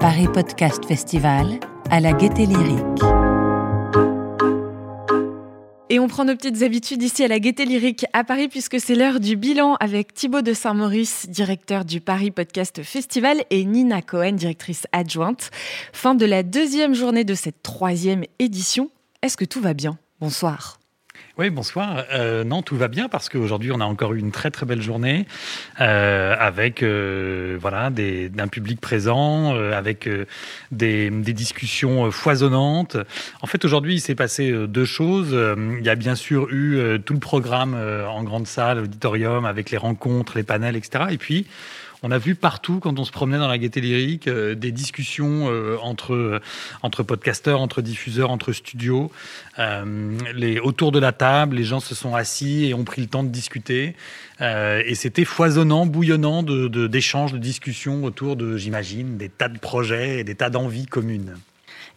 Paris Podcast Festival à la Gaieté Lyrique. Et on prend nos petites habitudes ici à la Gaieté Lyrique à Paris puisque c'est l'heure du bilan avec Thibaut de Saint-Maurice, directeur du Paris Podcast Festival et Nina Cohen, directrice adjointe. Fin de la deuxième journée de cette troisième édition. Est-ce que tout va bien? Bonsoir. Oui, bonsoir. Euh, non, tout va bien parce qu'aujourd'hui, on a encore eu une très très belle journée euh, avec euh, voilà des, d'un public présent, euh, avec euh, des, des, discussions foisonnantes. En fait, aujourd'hui, il s'est passé deux choses. Il y a bien sûr eu tout le programme en grande salle, auditorium, avec les rencontres, les panels, etc. Et puis on a vu partout, quand on se promenait dans la gaieté lyrique, euh, des discussions euh, entre, entre podcasteurs, entre diffuseurs, entre studios. Euh, autour de la table, les gens se sont assis et ont pris le temps de discuter. et c'était foisonnant, bouillonnant d'échanges, de, de discussions autour de, j'imagine, des tas de projets et des tas d'envies communes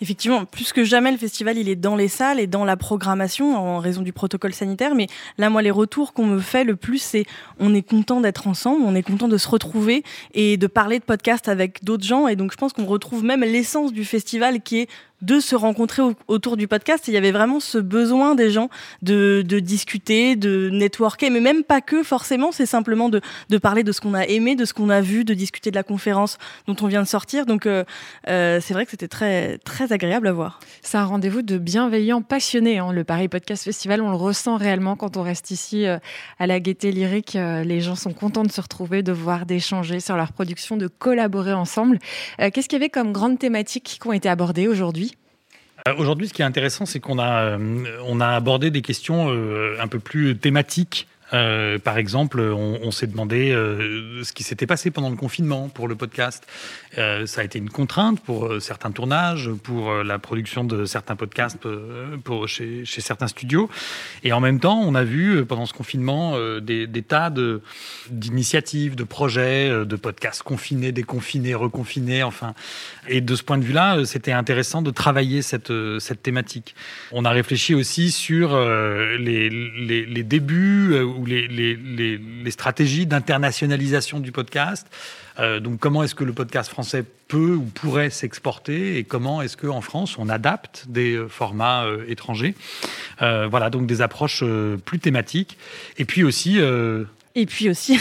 effectivement, plus que jamais, le festival, il est dans les salles et dans la programmation en raison du protocole sanitaire. Mais là, moi, les retours qu'on me fait le plus, c'est on est content d'être ensemble, on est content de se retrouver et de parler de podcast avec d'autres gens. Et donc, je pense qu'on retrouve même l'essence du festival qui est de se rencontrer autour du podcast. il y avait vraiment ce besoin des gens de, discuter, de networker, mais même pas que forcément, c'est simplement de, parler de ce qu'on a aimé, de ce qu'on a vu, de discuter de la conférence dont on vient de sortir. Donc euh, euh, c'est vrai que c'était très, très agréable à voir. C'est un rendez-vous de bienveillants passionnés. Hein. Le Paris Podcast Festival, on le ressent réellement quand on reste ici euh, à la Gaieté Lyrique. Les gens sont contents de se retrouver, de voir, d'échanger sur leur production, de collaborer ensemble. Qu'est-ce qu'il y avait comme grandes thématiques qui ont été abordées aujourd'hui? Aujourd'hui, ce qui est intéressant, c'est qu'on a, euh, on a abordé des questions euh, un peu plus thématiques euh, par exemple, on, s'est demandé euh, ce qui s'était passé pendant le confinement pour le podcast. Euh, ça a été une contrainte pour euh, certains tournages, pour euh, la production de certains podcasts pour, chez, certains studios. Et en même temps, on a vu pendant ce confinement des, tas d'initiatives, de, projets, de podcasts confinés, déconfinés, reconfinés, enfin. Et de ce point de vue-là, c'était intéressant de travailler cette, thématique. On a réfléchi aussi sur les débuts ou les, stratégies d'internationalisation du podcast. Euh, donc comment est-ce que le podcast français peut ou pourrait s'exporter et comment est-ce qu'en France on adapte des euh, formats euh, étrangers? Voilà, donc des approches plus thématiques. Et puis aussi et puis aussi,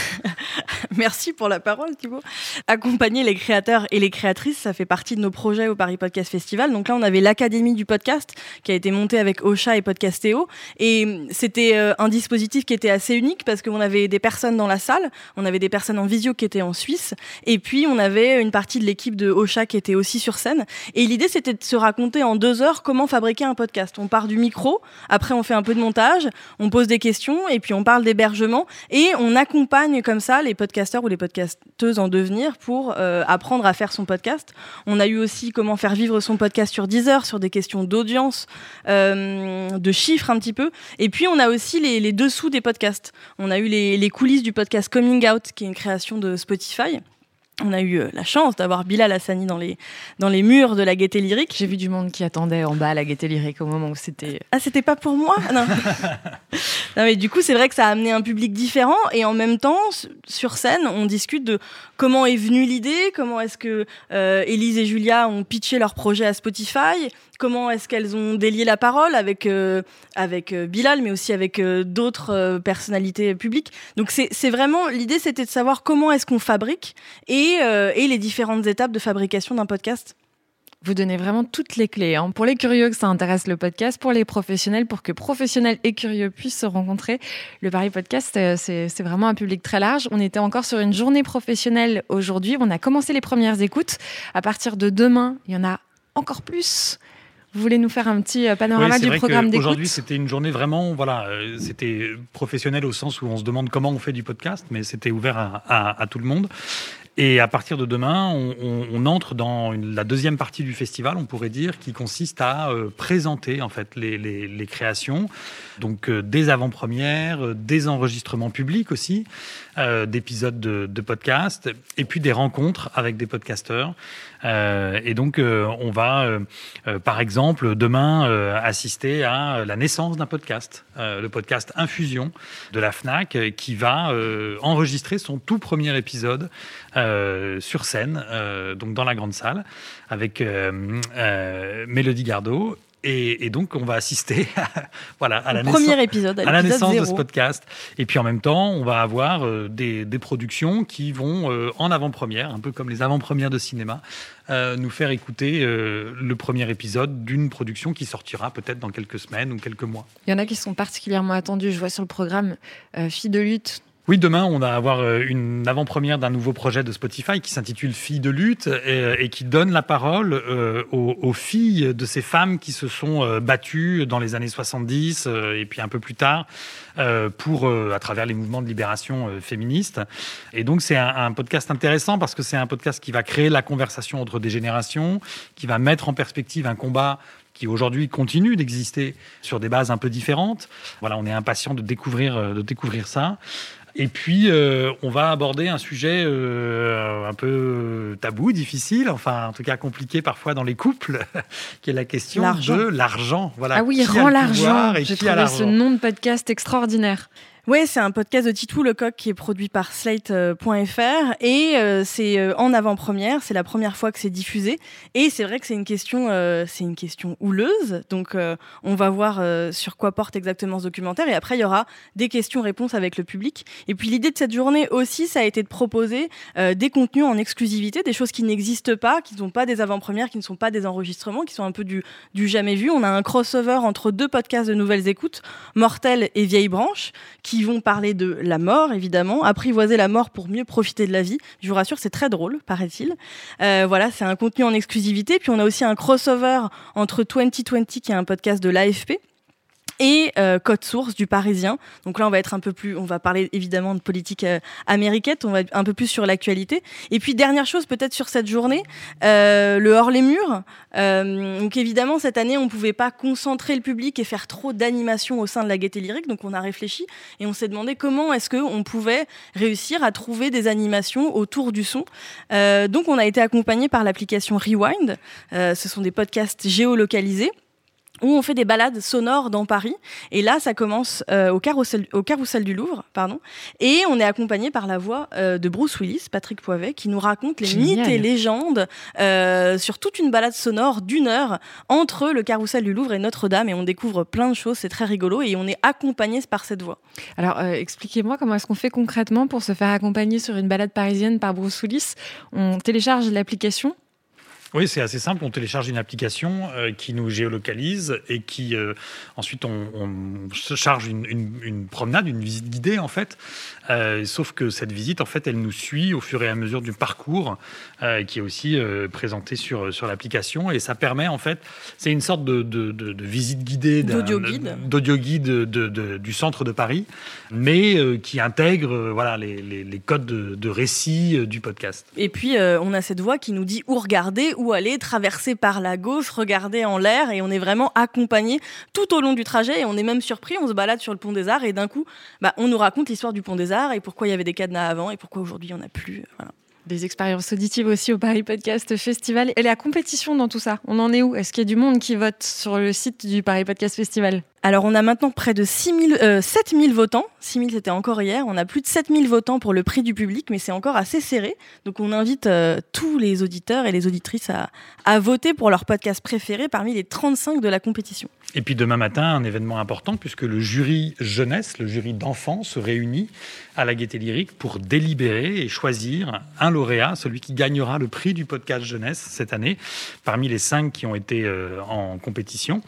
merci pour la parole Thibaut, accompagner les créateurs et les créatrices, ça fait partie de nos projets au Paris Podcast Festival. Donc là, on avait l'Académie du podcast qui a été montée avec Ocha et Podcastéo. Et c'était euh, un dispositif qui était assez unique parce qu'on avait des personnes dans la salle, on avait des personnes en visio qui étaient en Suisse, et puis on avait une partie de l'équipe de Ocha qui était aussi sur scène. Et l'idée, c'était de se raconter en deux heures comment fabriquer un podcast. On part du micro, après on fait un peu de montage, on pose des questions, et puis on parle d'hébergement, et on accompagne comme ça les podcasteurs ou les podcasteuses en devenir pour euh, apprendre à faire son podcast. On a eu aussi comment faire vivre son podcast sur 10 heures, sur des questions d'audience, euh, de chiffres un petit peu. Et puis on a aussi les, dessous des podcasts. On a eu les coulisses du podcast Coming Out, qui est une création de Spotify on a eu euh, la chance d'avoir Bilal Hassani dans les, dans les murs de la gaieté lyrique. J'ai vu du monde qui attendait en bas à la gaieté lyrique au moment où c'était. Ah, c'était pas pour moi? Non. non. mais du coup, c'est vrai que ça a amené un public différent et en même temps, sur scène, on discute de comment est venue l'idée, comment est-ce que euh, Élise et Julia ont pitché leur projet à Spotify, comment est-ce qu'elles ont délié la parole avec, euh, avec euh, Bilal, mais aussi avec euh, d'autres euh, personnalités publiques. Donc c'est vraiment, l'idée c'était de savoir comment est-ce qu'on fabrique et, euh, et les différentes étapes de fabrication d'un podcast. Vous donnez vraiment toutes les clés. Hein. Pour les curieux que ça intéresse le podcast, pour les professionnels, pour que professionnels et curieux puissent se rencontrer. Le Paris Podcast, euh, c'est vraiment un public très large. On était encore sur une journée professionnelle aujourd'hui. On a commencé les premières écoutes. À partir de demain, il y en a encore plus. Vous voulez nous faire un petit euh, panorama oui, du programme d'écoute? Aujourd'hui, c'était une journée vraiment, voilà, euh, c'était professionnel au sens où on se demande comment on fait du podcast, mais c'était ouvert à, à, à tout le monde. Et à partir de demain, on, entre dans la deuxième partie du festival, on pourrait dire, qui consiste à euh, présenter en fait les, créations, donc euh, des avant-premières, euh, des enregistrements publics aussi, d'épisodes de, podcasts, et puis des rencontres avec des podcasteurs. et donc, on va, par exemple, demain assister à la naissance d'un podcast, le podcast Infusion de la Fnac, qui va enregistrer son tout premier épisode sur scène, euh, donc dans la grande salle, avec euh, Mélodie Gardot. Et, donc, on va assister à, voilà, à la, premier épisode, à, la naissance de ce podcast. Et puis, en même temps, on va avoir des, productions qui vont en avant-première, un peu comme les avant-premières de cinéma, nous faire écouter le premier épisode d'une production qui sortira peut-être dans quelques semaines ou quelques mois. Il y en a qui sont particulièrement attendus. Je vois sur le programme Fille de lutte, oui, demain, on va avoir euh, une avant-première d'un nouveau projet de Spotify qui s'intitule Filles de lutte et, euh, qui donne la parole euh, aux, filles de ces femmes qui se sont battues dans les années 70 et puis un peu plus tard pour, à travers les mouvements de libération féministes. Et donc, c'est un, un, podcast intéressant parce que c'est un podcast qui va créer la conversation entre des générations, qui va mettre en perspective un combat qui aujourd'hui continue d'exister sur des bases un peu différentes. Voilà, on est impatient de découvrir, de découvrir ça. Et puis, euh, on va aborder un sujet euh, un peu tabou, difficile, enfin, en tout cas compliqué parfois dans les couples, qui est la question de l'argent. Voilà. Ah oui, rend l'argent. J'ai trouvé ce nom de podcast extraordinaire. Oui, c'est un podcast de Titou Lecoq qui est produit par Slate.fr et euh, c'est euh, en avant-première, c'est la première fois que c'est diffusé et c'est vrai que c'est une question, euh, c'est une question houleuse. Donc on va voir sur quoi porte exactement ce documentaire et après il y aura des questions-réponses avec le public. Et puis l'idée de cette journée aussi, ça a été de proposer des contenus en exclusivité, des choses qui n'existent pas, qui ne sont pas des avant-premières, qui ne sont pas des enregistrements, qui sont un peu du, du jamais vu. On a un crossover entre deux podcasts de nouvelles écoutes, Mortel et Vieille Branche, qui qui vont parler de la mort, évidemment, apprivoiser la mort pour mieux profiter de la vie. Je vous rassure, c'est très drôle, paraît-il. Euh, voilà, c'est un contenu en exclusivité. Puis on a aussi un crossover entre 2020, qui est un podcast de l'AFP, et euh, Code Source du Parisien. Donc là, on va être un peu plus, on va parler évidemment de politique euh, américaine, on va être un peu plus sur l'actualité. Et puis dernière chose, peut-être sur cette journée, euh, le hors les murs. Euh, donc évidemment, cette année, on pouvait pas concentrer le public et faire trop d'animation au sein de la Gaieté Lyrique. Donc on a réfléchi et on s'est demandé comment est-ce que on pouvait réussir à trouver des animations autour du son. donc on a été accompagné par l'application Rewind. ce sont des podcasts géolocalisés où on fait des balades sonores dans Paris. Et là, ça commence euh, au, carrousel, au carrousel du Louvre, pardon. Et on est accompagné par la voix euh, de Bruce Willis, Patrick Poivet, qui nous raconte les mythes et légendes euh, sur toute une balade sonore d'une heure entre le carrousel du Louvre et Notre-Dame. Et on découvre plein de choses, c'est très rigolo. Et on est accompagné par cette voix. Alors, expliquez-moi comment est-ce qu'on fait concrètement pour se faire accompagner sur une balade parisienne par Bruce Willis? On télécharge l'application? Oui, c'est assez simple. On télécharge une application euh, qui nous géolocalise et qui euh, ensuite on, on, se charge une, une, une, promenade, une visite guidée en fait. Euh, sauf que cette visite, en fait, elle nous suit au fur et à mesure du parcours qui est aussi présenté sur sur l'application et ça permet en fait, c'est une sorte de, de, de, de visite guidée d'audio guide, d'audio guide du centre de Paris, mais qui intègre voilà les, les, les codes de, récit du podcast. Et puis on a cette voix qui nous dit où regarder où aller, traverser par la gauche, regarder en l'air, et on est vraiment accompagné tout au long du trajet, et on est même surpris, on se balade sur le pont des Arts, et d'un coup, bah, on nous raconte l'histoire du pont des Arts, et pourquoi il y avait des cadenas avant, et pourquoi aujourd'hui il n'y en a plus. Voilà des expériences auditives aussi au Paris Podcast Festival. Et la compétition dans tout ça, on en est où? Est-ce qu'il y a du monde qui vote sur le site du Paris Podcast Festival? Alors, on a maintenant près de 6 000, 7 000 votants. 6 000, c'était encore hier. On a plus de 7 000 votants pour le prix du public, mais c'est encore assez serré. Donc, on invite euh, tous les auditeurs et les auditrices à, voter pour leur podcast préféré parmi les 35 de la compétition. Et puis, demain matin, un événement important, puisque le jury jeunesse, le jury d'enfants, se réunit à la Gaîté Lyrique pour délibérer et choisir un lauréat, celui qui gagnera le prix du podcast jeunesse cette année, parmi les cinq qui ont été euh, en compétition.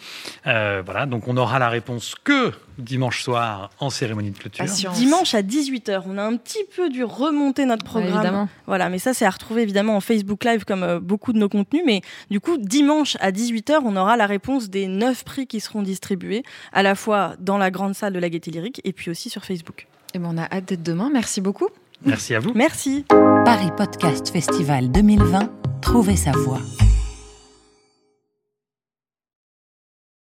Euh, voilà, donc on aura la réponse que dimanche soir en cérémonie de clôture. Dimanche à 18h. On a un petit peu dû remonter notre programme. voilà, mais ça c'est à retrouver évidemment en Facebook Live comme euh, beaucoup de nos contenus. Mais du coup, dimanche à 18h, on aura la réponse des neuf prix qui seront distribués, à la fois dans la grande salle de la Gaîté Lyrique et puis aussi sur Facebook. Et eh ben, on a hâte d'être demain. Merci beaucoup. Merci à vous. Merci. Paris Podcast Festival 2020, trouvez sa voix.